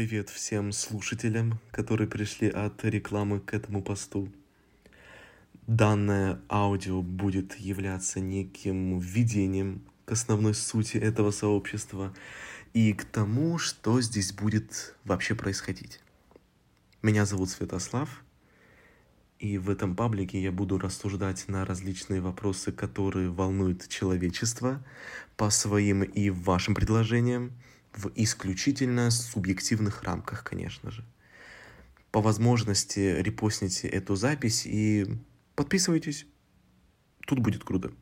Привет всем слушателям, которые пришли от рекламы к этому посту. Данное аудио будет являться неким введением к основной сути этого сообщества и к тому, что здесь будет вообще происходить. Меня зовут Святослав, и в этом паблике я буду рассуждать на различные вопросы, которые волнуют человечество, по своим и вашим предложениям, в исключительно субъективных рамках, конечно же. По возможности репостните эту запись и подписывайтесь. Тут будет круто.